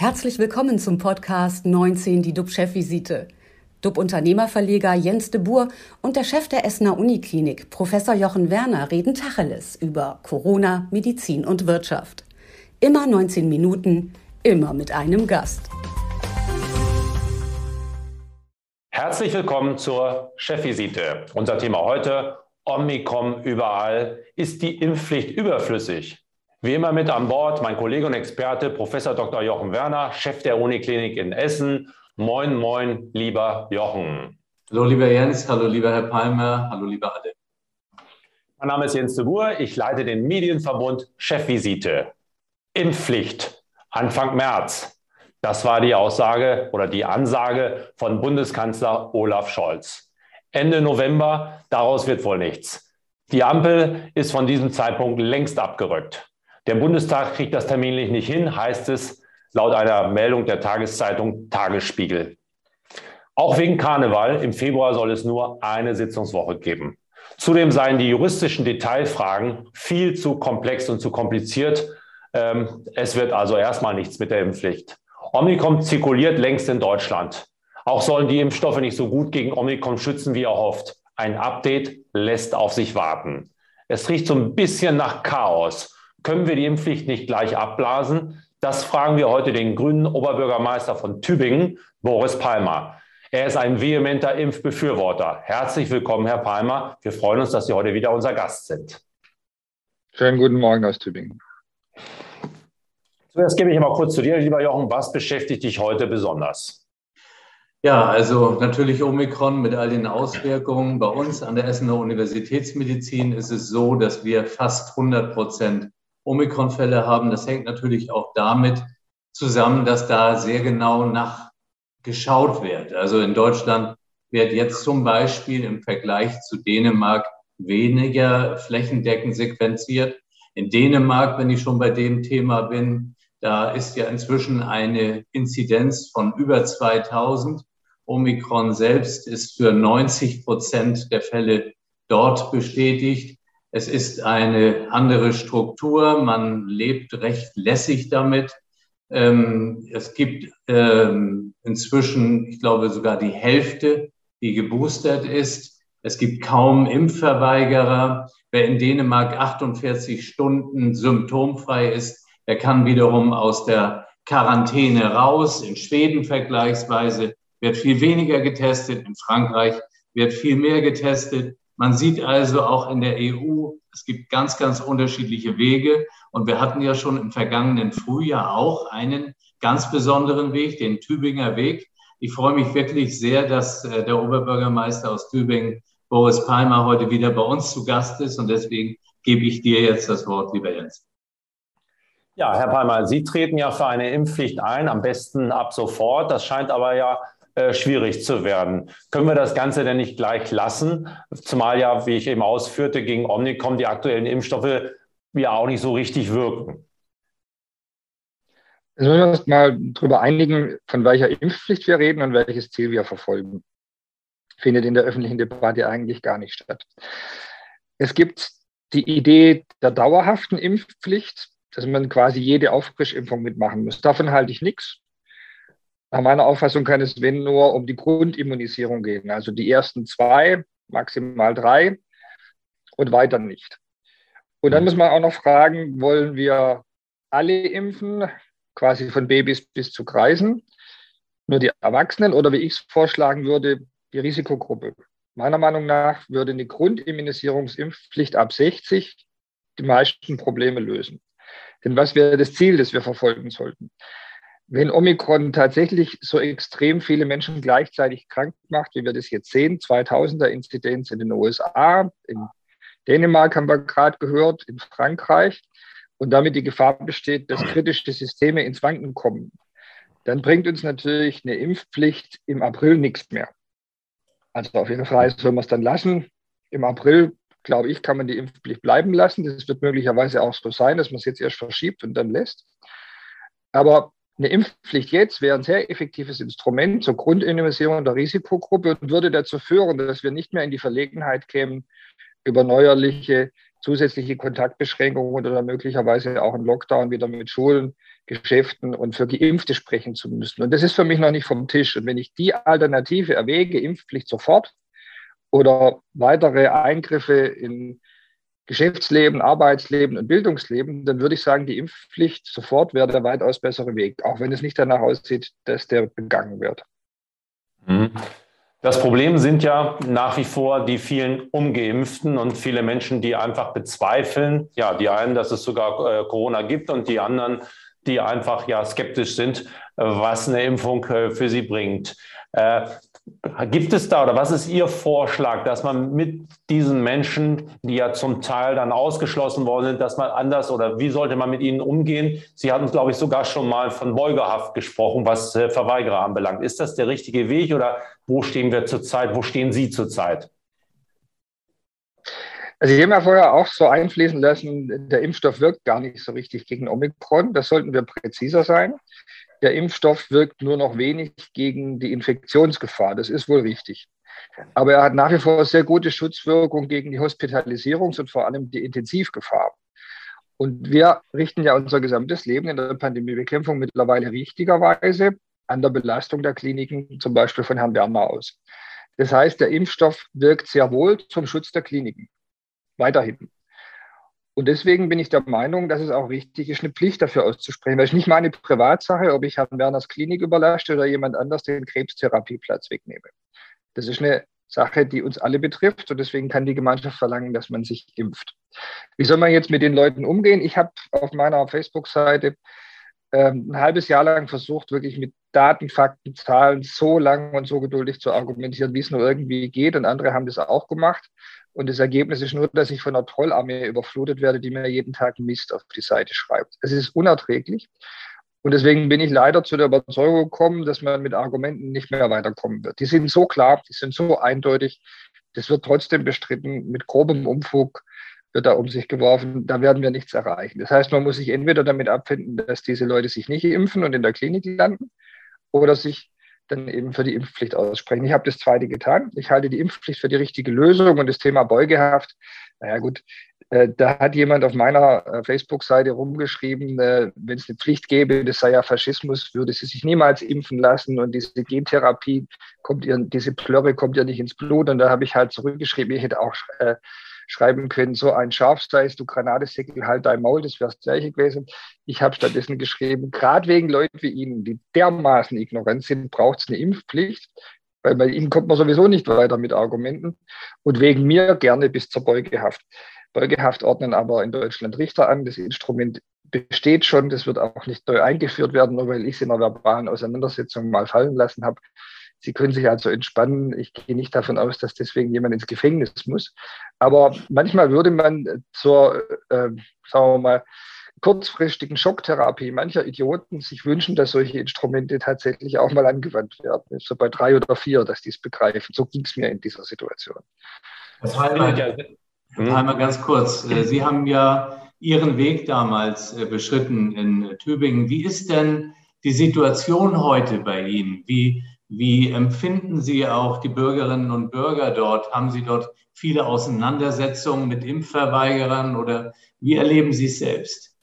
Herzlich willkommen zum Podcast 19, die DUB-Chefvisite. DUB-Unternehmerverleger Jens de Boer und der Chef der Essener Uniklinik, Professor Jochen Werner, reden Tacheles über Corona, Medizin und Wirtschaft. Immer 19 Minuten, immer mit einem Gast. Herzlich willkommen zur Chefvisite. Unser Thema heute, Omikron überall. Ist die Impfpflicht überflüssig? Wie immer mit an Bord mein Kollege und Experte Professor Dr. Jochen Werner, Chef der Uniklinik in Essen. Moin, moin, lieber Jochen. Hallo, lieber Jens. Hallo, lieber Herr Palmer. Hallo, lieber alle. Mein Name ist Jens de Boer. Ich leite den Medienverbund Chefvisite. Impfpflicht Anfang März. Das war die Aussage oder die Ansage von Bundeskanzler Olaf Scholz. Ende November, daraus wird wohl nichts. Die Ampel ist von diesem Zeitpunkt längst abgerückt. Der Bundestag kriegt das terminlich nicht hin, heißt es laut einer Meldung der Tageszeitung Tagesspiegel. Auch wegen Karneval im Februar soll es nur eine Sitzungswoche geben. Zudem seien die juristischen Detailfragen viel zu komplex und zu kompliziert. Ähm, es wird also erstmal nichts mit der Impfpflicht. Omikron zirkuliert längst in Deutschland. Auch sollen die Impfstoffe nicht so gut gegen Omikron schützen, wie erhofft. Ein Update lässt auf sich warten. Es riecht so ein bisschen nach Chaos. Können wir die Impfpflicht nicht gleich abblasen? Das fragen wir heute den grünen Oberbürgermeister von Tübingen, Boris Palmer. Er ist ein vehementer Impfbefürworter. Herzlich willkommen, Herr Palmer. Wir freuen uns, dass Sie heute wieder unser Gast sind. Schönen guten Morgen aus Tübingen. Zuerst gebe ich mal kurz zu dir, lieber Jochen. Was beschäftigt dich heute besonders? Ja, also natürlich Omikron mit all den Auswirkungen. Bei uns an der Essener Universitätsmedizin ist es so, dass wir fast 100 Prozent Omikron-Fälle haben. Das hängt natürlich auch damit zusammen, dass da sehr genau nachgeschaut wird. Also in Deutschland wird jetzt zum Beispiel im Vergleich zu Dänemark weniger flächendeckend sequenziert. In Dänemark, wenn ich schon bei dem Thema bin, da ist ja inzwischen eine Inzidenz von über 2000. Omikron selbst ist für 90 Prozent der Fälle dort bestätigt. Es ist eine andere Struktur. Man lebt recht lässig damit. Ähm, es gibt ähm, inzwischen, ich glaube, sogar die Hälfte, die geboostert ist. Es gibt kaum Impfverweigerer. Wer in Dänemark 48 Stunden symptomfrei ist, der kann wiederum aus der Quarantäne raus. In Schweden vergleichsweise wird viel weniger getestet. In Frankreich wird viel mehr getestet. Man sieht also auch in der EU, es gibt ganz, ganz unterschiedliche Wege. Und wir hatten ja schon im vergangenen Frühjahr auch einen ganz besonderen Weg, den Tübinger Weg. Ich freue mich wirklich sehr, dass äh, der Oberbürgermeister aus Tübingen, Boris Palmer, heute wieder bei uns zu Gast ist. Und deswegen gebe ich dir jetzt das Wort, lieber Jens. Ja, Herr Palmer, Sie treten ja für eine Impfpflicht ein, am besten ab sofort. Das scheint aber ja äh, schwierig zu werden. Können wir das Ganze denn nicht gleich lassen? Zumal ja, wie ich eben ausführte, gegen Omnicom die aktuellen Impfstoffe ja auch nicht so richtig wirken. Also wir uns mal darüber einigen, von welcher Impfpflicht wir reden und welches Ziel wir verfolgen. Findet in der öffentlichen Debatte eigentlich gar nicht statt. Es gibt die Idee der dauerhaften Impfpflicht, dass man quasi jede Auffrischimpfung mitmachen muss. Davon halte ich nichts. Nach meiner Auffassung kann es, wenn nur, um die Grundimmunisierung gehen. Also die ersten zwei, maximal drei und weiter nicht. Und dann muss man auch noch fragen, wollen wir alle impfen, quasi von Babys bis zu Kreisen, nur die Erwachsenen oder wie ich es vorschlagen würde, die Risikogruppe. Meiner Meinung nach würde eine Grundimmunisierungsimpfpflicht ab 60 die meisten Probleme lösen. Denn was wäre das Ziel, das wir verfolgen sollten? Wenn Omikron tatsächlich so extrem viele Menschen gleichzeitig krank macht, wie wir das jetzt sehen, 2000er Inzidenz in den USA, in Dänemark haben wir gerade gehört, in Frankreich, und damit die Gefahr besteht, dass kritische Systeme ins Wanken kommen, dann bringt uns natürlich eine Impfpflicht im April nichts mehr. Also auf jeden Fall soll man es dann lassen. Im April, glaube ich, kann man die Impfpflicht bleiben lassen. Das wird möglicherweise auch so sein, dass man es jetzt erst verschiebt und dann lässt. Aber eine Impfpflicht jetzt wäre ein sehr effektives Instrument zur Grundimmunisierung der Risikogruppe und würde dazu führen, dass wir nicht mehr in die Verlegenheit kämen, über neuerliche zusätzliche Kontaktbeschränkungen oder möglicherweise auch ein Lockdown wieder mit Schulen, Geschäften und für Geimpfte sprechen zu müssen. Und das ist für mich noch nicht vom Tisch. Und wenn ich die Alternative erwäge, Impfpflicht sofort oder weitere Eingriffe in Geschäftsleben, Arbeitsleben und Bildungsleben, dann würde ich sagen, die Impfpflicht sofort wäre der weitaus bessere Weg, auch wenn es nicht danach aussieht, dass der begangen wird. Mhm. Das Problem sind ja nach wie vor die vielen Ungeimpften und viele Menschen, die einfach bezweifeln, ja, die einen, dass es sogar äh, Corona gibt und die anderen, die einfach ja skeptisch sind, äh, was eine Impfung äh, für sie bringt. Gibt es da oder was ist Ihr Vorschlag, dass man mit diesen Menschen, die ja zum Teil dann ausgeschlossen worden sind, dass man anders oder wie sollte man mit ihnen umgehen? Sie hatten, glaube ich, sogar schon mal von Beugehaft gesprochen, was äh, Verweigerer anbelangt. Ist das der richtige Weg oder wo stehen wir zurzeit? Wo stehen Sie zurzeit? Also ich habe ja vorher auch so einfließen lassen, der Impfstoff wirkt gar nicht so richtig gegen Omikron. Da sollten wir präziser sein der Impfstoff wirkt nur noch wenig gegen die Infektionsgefahr. Das ist wohl richtig. Aber er hat nach wie vor sehr gute Schutzwirkung gegen die Hospitalisierungs- und vor allem die Intensivgefahr. Und wir richten ja unser gesamtes Leben in der Pandemiebekämpfung mittlerweile richtigerweise an der Belastung der Kliniken, zum Beispiel von Herrn Werner aus. Das heißt, der Impfstoff wirkt sehr wohl zum Schutz der Kliniken. Weiterhin. Und deswegen bin ich der Meinung, dass es auch richtig ist, eine Pflicht dafür auszusprechen. Weil es nicht meine Privatsache, ob ich Herrn Werners Klinik überlasche oder jemand anders den Krebstherapieplatz wegnehme. Das ist eine Sache, die uns alle betrifft. Und deswegen kann die Gemeinschaft verlangen, dass man sich impft. Wie soll man jetzt mit den Leuten umgehen? Ich habe auf meiner Facebook-Seite ähm, ein halbes Jahr lang versucht, wirklich mit Daten, Fakten, Zahlen so lang und so geduldig zu argumentieren, wie es nur irgendwie geht. Und andere haben das auch gemacht. Und das Ergebnis ist nur, dass ich von einer Trollarmee überflutet werde, die mir jeden Tag Mist auf die Seite schreibt. Es ist unerträglich. Und deswegen bin ich leider zu der Überzeugung gekommen, dass man mit Argumenten nicht mehr weiterkommen wird. Die sind so klar, die sind so eindeutig. Das wird trotzdem bestritten. Mit grobem Umfug wird da um sich geworfen. Da werden wir nichts erreichen. Das heißt, man muss sich entweder damit abfinden, dass diese Leute sich nicht impfen und in der Klinik landen oder sich dann eben für die Impfpflicht aussprechen. Ich habe das zweite getan. Ich halte die Impfpflicht für die richtige Lösung und das Thema Beugehaft. Naja gut, äh, da hat jemand auf meiner äh, Facebook-Seite rumgeschrieben, äh, wenn es eine Pflicht gäbe, das sei ja Faschismus, würde sie sich niemals impfen lassen und diese Gentherapie kommt ihr, diese Plörre kommt ja nicht ins Blut. Und da habe ich halt zurückgeschrieben, ich hätte auch äh, schreiben können, so ein Schafsteiß, du Granateseckel, halt dein Maul, das wäre das gleiche gewesen. Ich habe stattdessen geschrieben, gerade wegen Leuten wie Ihnen, die dermaßen ignorant sind, braucht es eine Impfpflicht, weil bei Ihnen kommt man sowieso nicht weiter mit Argumenten und wegen mir gerne bis zur Beugehaft. Beugehaft ordnen aber in Deutschland Richter an. Das Instrument besteht schon, das wird auch nicht neu eingeführt werden, nur weil ich es in einer verbalen Auseinandersetzung mal fallen lassen habe. Sie können sich also entspannen. Ich gehe nicht davon aus, dass deswegen jemand ins Gefängnis muss. Aber manchmal würde man zur, äh, sagen wir mal, kurzfristigen Schocktherapie mancher Idioten sich wünschen, dass solche Instrumente tatsächlich auch mal angewandt werden. So bei drei oder vier, dass die es begreifen. So ging es mir in dieser Situation. Herr Heimer, Heimer, ganz kurz. Äh, Sie haben ja Ihren Weg damals äh, beschritten in Tübingen. Wie ist denn die Situation heute bei Ihnen? Wie wie empfinden Sie auch die Bürgerinnen und Bürger dort? Haben Sie dort viele Auseinandersetzungen mit Impfverweigerern oder wie erleben Sie es selbst?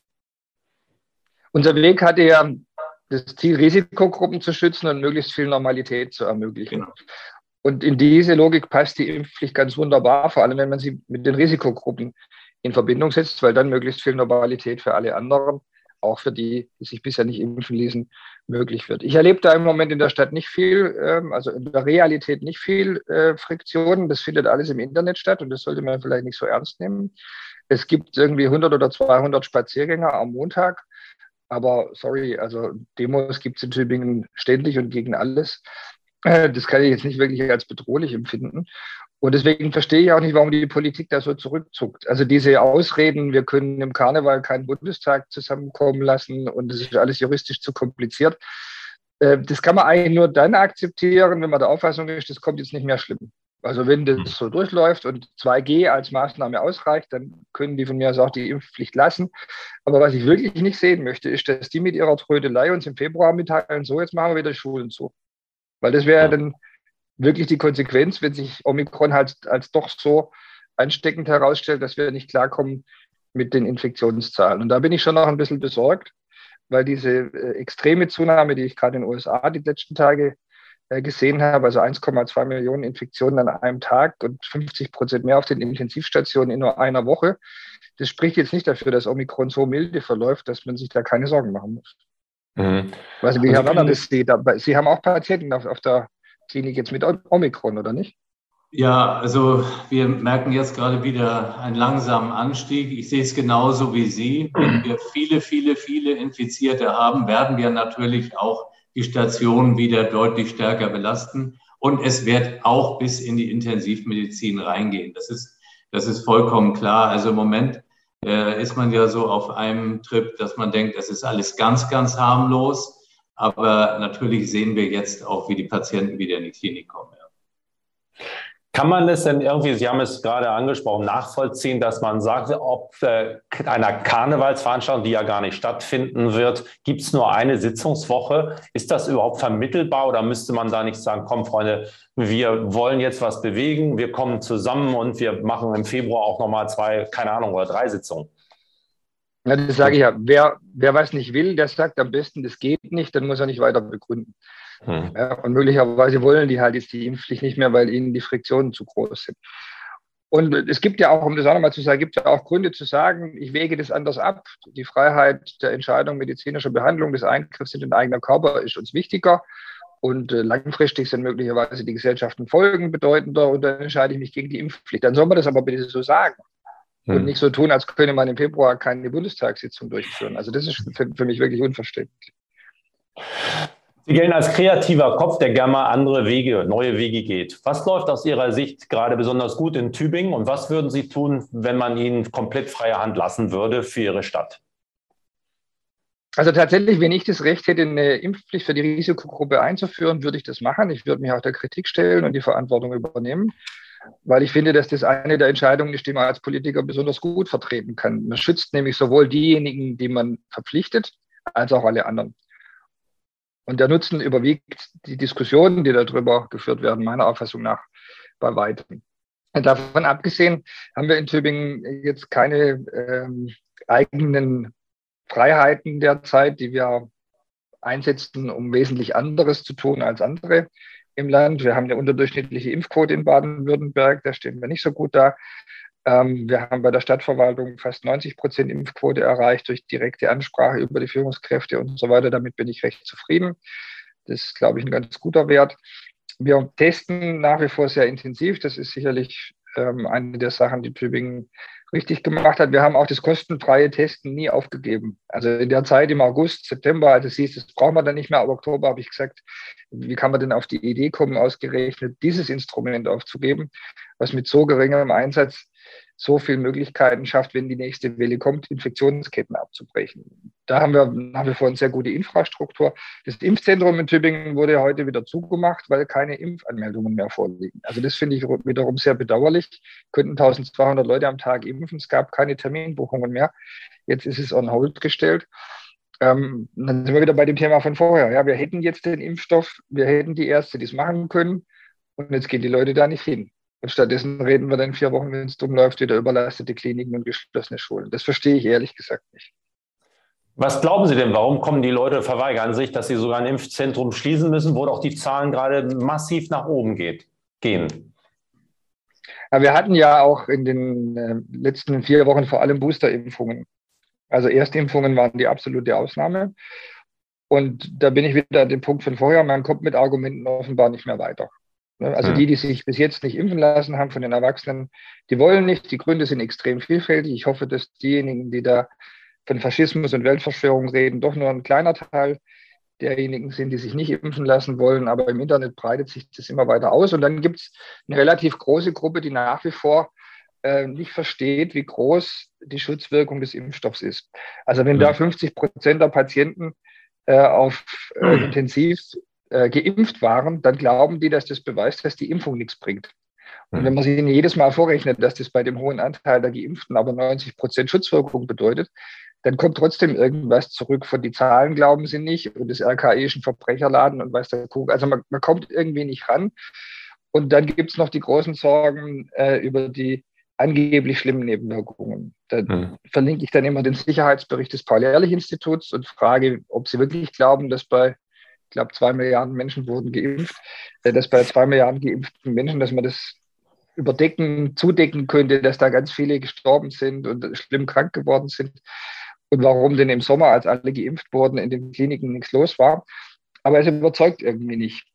Unser Weg hatte ja das Ziel, Risikogruppen zu schützen und möglichst viel Normalität zu ermöglichen. Genau. Und in diese Logik passt die Impfpflicht ganz wunderbar, vor allem wenn man sie mit den Risikogruppen in Verbindung setzt, weil dann möglichst viel Normalität für alle anderen auch für die, die sich bisher nicht impfen ließen, möglich wird. Ich erlebe da im Moment in der Stadt nicht viel, ähm, also in der Realität nicht viel äh, Friktionen. Das findet alles im Internet statt und das sollte man vielleicht nicht so ernst nehmen. Es gibt irgendwie 100 oder 200 Spaziergänger am Montag. Aber sorry, also Demos gibt es in Tübingen ständig und gegen alles. Äh, das kann ich jetzt nicht wirklich als bedrohlich empfinden. Und deswegen verstehe ich auch nicht, warum die Politik da so zurückzuckt. Also diese Ausreden, wir können im Karneval keinen Bundestag zusammenkommen lassen und das ist alles juristisch zu kompliziert. Äh, das kann man eigentlich nur dann akzeptieren, wenn man der Auffassung ist, das kommt jetzt nicht mehr schlimm. Also wenn das so durchläuft und 2G als Maßnahme ausreicht, dann können die von mir aus auch die Impfpflicht lassen. Aber was ich wirklich nicht sehen möchte, ist, dass die mit ihrer Trödelei uns im Februar mitteilen, so jetzt machen wir wieder Schulen zu. Weil das wäre ja. dann wirklich die Konsequenz, wenn sich Omikron halt als doch so ansteckend herausstellt, dass wir nicht klarkommen mit den Infektionszahlen. Und da bin ich schon noch ein bisschen besorgt, weil diese äh, extreme Zunahme, die ich gerade in den USA die letzten Tage äh, gesehen habe, also 1,2 Millionen Infektionen an einem Tag und 50 Prozent mehr auf den Intensivstationen in nur einer Woche, das spricht jetzt nicht dafür, dass Omikron so milde verläuft, dass man sich da keine Sorgen machen muss. Mhm. Weiß nicht, wie Herr Werner das sieht, aber Sie haben auch Patienten auf, auf der Klinik jetzt mit Omikron, oder nicht? Ja, also wir merken jetzt gerade wieder einen langsamen Anstieg. Ich sehe es genauso wie Sie. Wenn wir viele, viele, viele Infizierte haben, werden wir natürlich auch die Stationen wieder deutlich stärker belasten. Und es wird auch bis in die Intensivmedizin reingehen. Das ist, das ist vollkommen klar. Also im Moment äh, ist man ja so auf einem Trip, dass man denkt, das ist alles ganz, ganz harmlos. Aber natürlich sehen wir jetzt auch, wie die Patienten wieder in die Klinik kommen. Ja. Kann man es denn irgendwie, Sie haben es gerade angesprochen, nachvollziehen, dass man sagt, ob äh, einer Karnevalsveranstaltung, die ja gar nicht stattfinden wird, gibt es nur eine Sitzungswoche? Ist das überhaupt vermittelbar oder müsste man da nicht sagen, komm Freunde, wir wollen jetzt was bewegen, wir kommen zusammen und wir machen im Februar auch nochmal zwei, keine Ahnung, oder drei Sitzungen? Ja, das sage ich ja. Wer, wer was nicht will, der sagt am besten, das geht nicht, dann muss er nicht weiter begründen. Hm. Ja, und möglicherweise wollen die halt jetzt die Impfpflicht nicht mehr, weil ihnen die Friktionen zu groß sind. Und es gibt ja auch, um das auch nochmal zu sagen, gibt ja auch Gründe zu sagen, ich wege das anders ab. Die Freiheit der Entscheidung medizinischer Behandlung des Eingriffs in den eigenen Körper ist uns wichtiger. Und äh, langfristig sind möglicherweise die Gesellschaften Folgen bedeutender und dann entscheide ich mich gegen die Impfpflicht. Dann soll man das aber bitte so sagen hm. und nicht so tun, als könne man im Februar keine Bundestagssitzung durchführen. Also das ist für, für mich wirklich unverständlich. Sie gelten als kreativer Kopf, der gerne mal andere Wege, neue Wege geht. Was läuft aus Ihrer Sicht gerade besonders gut in Tübingen und was würden Sie tun, wenn man Ihnen komplett freie Hand lassen würde für Ihre Stadt? Also tatsächlich, wenn ich das Recht hätte, eine Impfpflicht für die Risikogruppe einzuführen, würde ich das machen. Ich würde mich auch der Kritik stellen und die Verantwortung übernehmen, weil ich finde, dass das eine der Entscheidungen ist, die man als Politiker besonders gut vertreten kann. Man schützt nämlich sowohl diejenigen, die man verpflichtet, als auch alle anderen. Und der Nutzen überwiegt die Diskussionen, die darüber geführt werden, meiner Auffassung nach bei weitem. Davon abgesehen haben wir in Tübingen jetzt keine ähm, eigenen Freiheiten derzeit, die wir einsetzen, um wesentlich anderes zu tun als andere im Land. Wir haben eine unterdurchschnittliche Impfquote in Baden-Württemberg, da stehen wir nicht so gut da. Ähm, wir haben bei der Stadtverwaltung fast 90 Prozent Impfquote erreicht durch direkte Ansprache über die Führungskräfte und so weiter. Damit bin ich recht zufrieden. Das ist, glaube ich, ein ganz guter Wert. Wir testen nach wie vor sehr intensiv. Das ist sicherlich ähm, eine der Sachen, die Tübingen richtig gemacht hat. Wir haben auch das kostenfreie Testen nie aufgegeben. Also in der Zeit im August, September, als es hieß, das brauchen wir dann nicht mehr, aber Oktober habe ich gesagt, wie kann man denn auf die Idee kommen, ausgerechnet dieses Instrument aufzugeben, was mit so geringem Einsatz so viele Möglichkeiten schafft, wenn die nächste Welle kommt, Infektionsketten abzubrechen. Da haben wir nach wie vor sehr gute Infrastruktur. Das Impfzentrum in Tübingen wurde heute wieder zugemacht, weil keine Impfanmeldungen mehr vorliegen. Also das finde ich wiederum sehr bedauerlich. Könnten 1200 Leute am Tag impfen. Es gab keine Terminbuchungen mehr. Jetzt ist es on hold gestellt. Ähm, dann sind wir wieder bei dem Thema von vorher. Ja, wir hätten jetzt den Impfstoff, wir hätten die Ärzte, die es machen können. Und jetzt gehen die Leute da nicht hin. Und stattdessen reden wir dann vier Wochen, wenn es dumm läuft, wieder überlastete Kliniken und geschlossene Schulen. Das verstehe ich ehrlich gesagt nicht. Was glauben Sie denn, warum kommen die Leute, verweigern sich, dass sie sogar ein Impfzentrum schließen müssen, wo doch die Zahlen gerade massiv nach oben geht, gehen? Ja, wir hatten ja auch in den äh, letzten vier Wochen vor allem Boosterimpfungen. Also Erstimpfungen waren die absolute Ausnahme. Und da bin ich wieder an dem Punkt von vorher, man kommt mit Argumenten offenbar nicht mehr weiter. Ne? Also die, die sich bis jetzt nicht impfen lassen haben von den Erwachsenen, die wollen nicht. Die Gründe sind extrem vielfältig. Ich hoffe, dass diejenigen, die da von Faschismus und Weltverschwörung reden, doch nur ein kleiner Teil derjenigen sind, die sich nicht impfen lassen wollen. Aber im Internet breitet sich das immer weiter aus. Und dann gibt es eine relativ große Gruppe, die nach wie vor äh, nicht versteht, wie groß die Schutzwirkung des Impfstoffs ist. Also wenn da 50 hm. Prozent der Patienten äh, auf äh, Intensiv äh, geimpft waren, dann glauben die, dass das beweist, dass die Impfung nichts bringt. Und wenn man sich jedes Mal vorrechnet, dass das bei dem hohen Anteil der Geimpften aber 90 Prozent Schutzwirkung bedeutet, dann kommt trotzdem irgendwas zurück. Von die Zahlen glauben sie nicht und das RKI ist ein Verbrecherladen und weiß der Kuckuck. Also man, man kommt irgendwie nicht ran. Und dann gibt es noch die großen Sorgen äh, über die angeblich schlimmen Nebenwirkungen. Da mhm. verlinke ich dann immer den Sicherheitsbericht des Paul-Ehrlich-Instituts und frage, ob sie wirklich glauben, dass bei, ich glaube, zwei Milliarden Menschen wurden geimpft, äh, dass bei zwei Milliarden geimpften Menschen, dass man das überdecken, zudecken könnte, dass da ganz viele gestorben sind und schlimm krank geworden sind. Und warum denn im Sommer, als alle geimpft wurden, in den Kliniken nichts los war. Aber es überzeugt irgendwie nicht.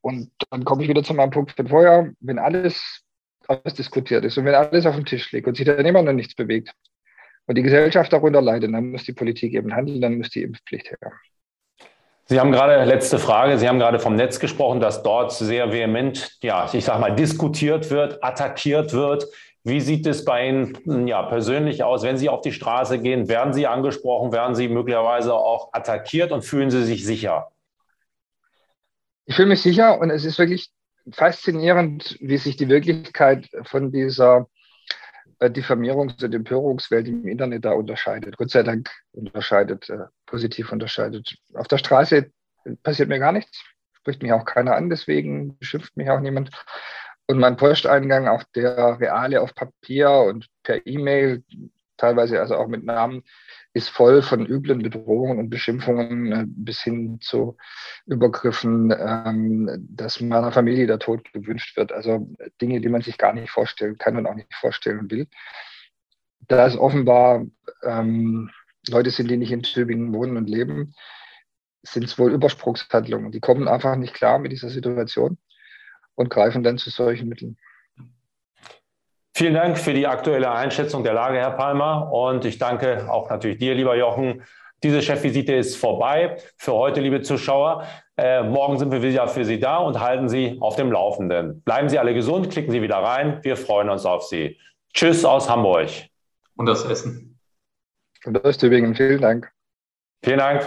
Und dann komme ich wieder zu meinem Punkt von vorher, wenn alles ausdiskutiert ist und wenn alles auf dem Tisch liegt und sich dann immer noch nichts bewegt und die Gesellschaft darunter leidet, dann muss die Politik eben handeln, dann muss die Impfpflicht her. Sie haben gerade, letzte Frage, Sie haben gerade vom Netz gesprochen, dass dort sehr vehement, ja, ich sage mal, diskutiert wird, attackiert wird. Wie sieht es bei Ihnen ja, persönlich aus, wenn Sie auf die Straße gehen? Werden Sie angesprochen? Werden Sie möglicherweise auch attackiert und fühlen Sie sich sicher? Ich fühle mich sicher und es ist wirklich faszinierend, wie sich die Wirklichkeit von dieser Diffamierungs- und Empörungswelt im Internet da unterscheidet. Gott sei Dank unterscheidet, äh, positiv unterscheidet. Auf der Straße passiert mir gar nichts, spricht mich auch keiner an, deswegen beschimpft mich auch niemand. Und mein Posteingang, auch der reale auf Papier und per E-Mail, teilweise also auch mit Namen, ist voll von üblen Bedrohungen und Beschimpfungen äh, bis hin zu Übergriffen, ähm, dass meiner Familie der Tod gewünscht wird. Also Dinge, die man sich gar nicht vorstellen kann und auch nicht vorstellen will. Da es offenbar ähm, Leute sind, die nicht in Tübingen wohnen und leben, sind es wohl Überspruchshandlungen. Die kommen einfach nicht klar mit dieser Situation und greifen dann zu solchen Mitteln. Vielen Dank für die aktuelle Einschätzung der Lage, Herr Palmer. Und ich danke auch natürlich dir, lieber Jochen. Diese Chefvisite ist vorbei für heute, liebe Zuschauer. Äh, morgen sind wir wieder für Sie da und halten Sie auf dem Laufenden. Bleiben Sie alle gesund, klicken Sie wieder rein. Wir freuen uns auf Sie. Tschüss aus Hamburg. Und das Essen. Und aus Tübingen. Vielen Dank. Vielen Dank.